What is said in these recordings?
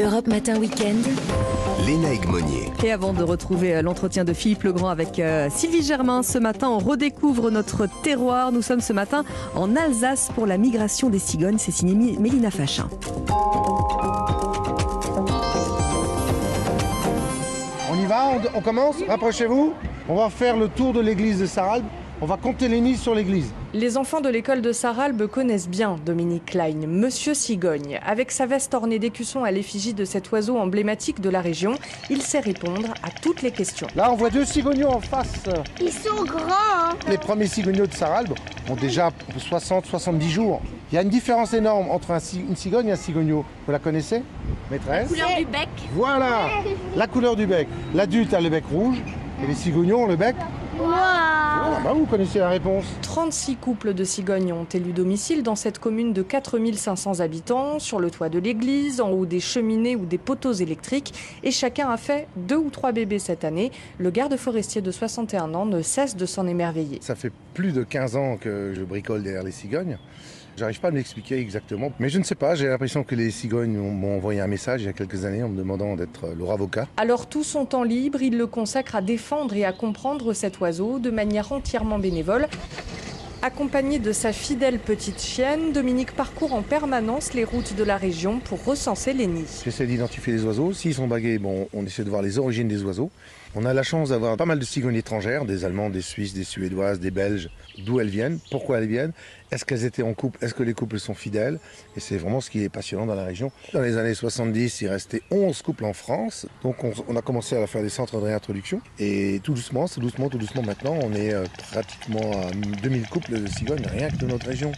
Europe Matin Weekend. Léna Egmonier. Et avant de retrouver euh, l'entretien de Philippe Legrand avec euh, Sylvie Germain, ce matin, on redécouvre notre terroir. Nous sommes ce matin en Alsace pour la migration des cigognes. C'est signé Mélina Fachin. On y va, on, on commence? Rapprochez-vous. On va faire le tour de l'église de Saralbe. On va compter les nids sur l'église. Les enfants de l'école de Saralbe connaissent bien Dominique Klein, Monsieur Cigogne. Avec sa veste ornée d'écussons à l'effigie de cet oiseau emblématique de la région, il sait répondre à toutes les questions. Là, on voit deux cigognos en face. Ils sont grands, hein Les premiers cigognos de Saralbe ont déjà 60-70 jours. Il y a une différence énorme entre un une cigogne et un cigogno. Vous la connaissez Maîtresse couleur du bec. Voilà La couleur du bec. L'adulte a le bec rouge et les cigognos ont le bec. Waouh Voilà, bah vous connaissez la réponse. 36 couples de cigognes ont élu domicile dans cette commune de 4500 habitants, sur le toit de l'église, en haut des cheminées ou des poteaux électriques, et chacun a fait deux ou trois bébés cette année. Le garde forestier de 61 ans ne cesse de s'en émerveiller. Ça fait plus de 15 ans que je bricole derrière les cigognes. J'arrive pas à me l'expliquer exactement, mais je ne sais pas, j'ai l'impression que les cigognes m'ont envoyé un message il y a quelques années en me demandant d'être leur avocat. Alors tout son temps libre, il le consacre à défendre et à comprendre cet oiseau de manière entièrement bénévole. Accompagné de sa fidèle petite chienne, Dominique parcourt en permanence les routes de la région pour recenser les nids. J'essaie d'identifier les oiseaux. S'ils sont bagués, bon, on essaie de voir les origines des oiseaux. On a la chance d'avoir pas mal de cigognes étrangères, des Allemandes, des Suisses, des Suédoises, des Belges, d'où elles viennent, pourquoi elles viennent, est-ce qu'elles étaient en couple, est-ce que les couples sont fidèles, et c'est vraiment ce qui est passionnant dans la région. Dans les années 70, il restait 11 couples en France, donc on, on a commencé à faire des centres de réintroduction, et tout doucement, tout doucement, tout doucement, maintenant, on est euh, pratiquement à 2000 couples de cigognes, rien que de notre région.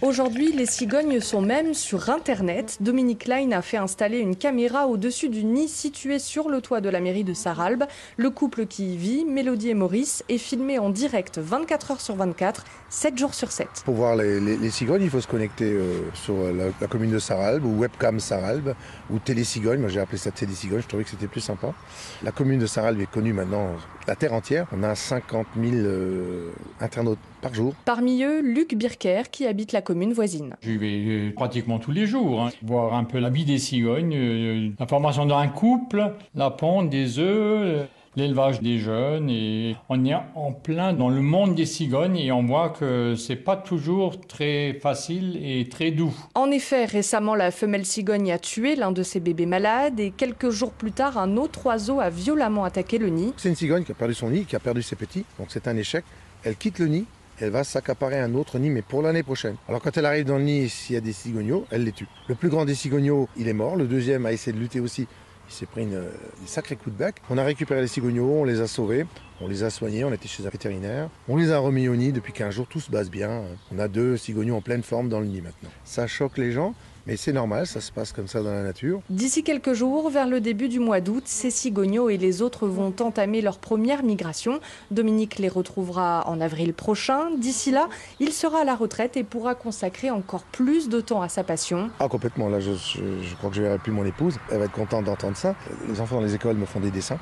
Aujourd'hui, les cigognes sont même sur Internet. Dominique Klein a fait installer une caméra au-dessus du nid situé sur le toit de la mairie de Saralbe. Le couple qui y vit, Mélodie et Maurice, est filmé en direct 24 heures sur 24, 7 jours sur 7. Pour voir les, les- cigognes, il faut se connecter euh, sur la, la commune de Saralbe ou Webcam Saralbe ou Télécigogne. Moi j'ai appelé ça Télécigogne, je trouvais que c'était plus sympa. La commune de Saralbe est connue maintenant, la terre entière. On a 50 000 euh, internautes par jour. Parmi eux, Luc Birker qui habite la commune voisine. J'y vais euh, pratiquement tous les jours, hein. voir un peu la vie des cigognes, euh, la formation d'un couple, la ponte des œufs, euh, l'élevage des jeunes. Et on est en plein dans le monde des cigognes et on voit que c'est pas toujours très facile et très doux. En effet, récemment, la femelle cigogne a tué l'un de ses bébés malades et quelques jours plus tard, un autre oiseau a violemment attaqué le nid. C'est une cigogne qui a perdu son nid, qui a perdu ses petits, donc c'est un échec. Elle quitte le nid. Elle va s'accaparer un autre nid, mais pour l'année prochaine. Alors quand elle arrive dans le nid, s'il y a des cigognos, elle les tue. Le plus grand des cigognos, il est mort. Le deuxième a essayé de lutter aussi. Il s'est pris euh, des sacrés coups de bec. On a récupéré les cigognos, on les a sauvés, on les a soignés, on était chez un vétérinaire. On les a remis au nid depuis 15 jours, tout se passe bien. On a deux cigognos en pleine forme dans le nid maintenant. Ça choque les gens, mais c'est normal, ça se passe comme ça dans la nature. D'ici quelques jours, vers le début du mois d'août, ces cigognos et les autres vont entamer leur première migration. Dominique les retrouvera en avril prochain. D'ici là, il sera à la retraite et pourra consacrer encore plus de temps à sa passion. Ah complètement, là je, je- je crois que je verrai plus mon épouse, elle va être contente d'entendre ça. Les enfants dans les écoles me font des dessins.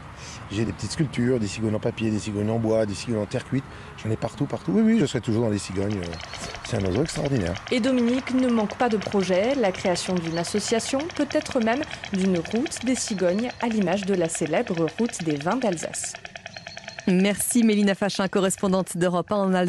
J'ai des petites sculptures, des cigognes en papier, des cigognes en bois, des cigognes en terre cuite. J'en ai partout, partout. Oui, oui, je serai toujours dans les cigognes. euh, C'est un oiseau extraordinaire. Et Dominique ne manque pas de projet, la création d'une association, peut-être même d'une route des cigognes à l'image de la célèbre route des vins d'Alsace. Merci Mélina Fachin, correspondante d'Europe 1 en Alsace.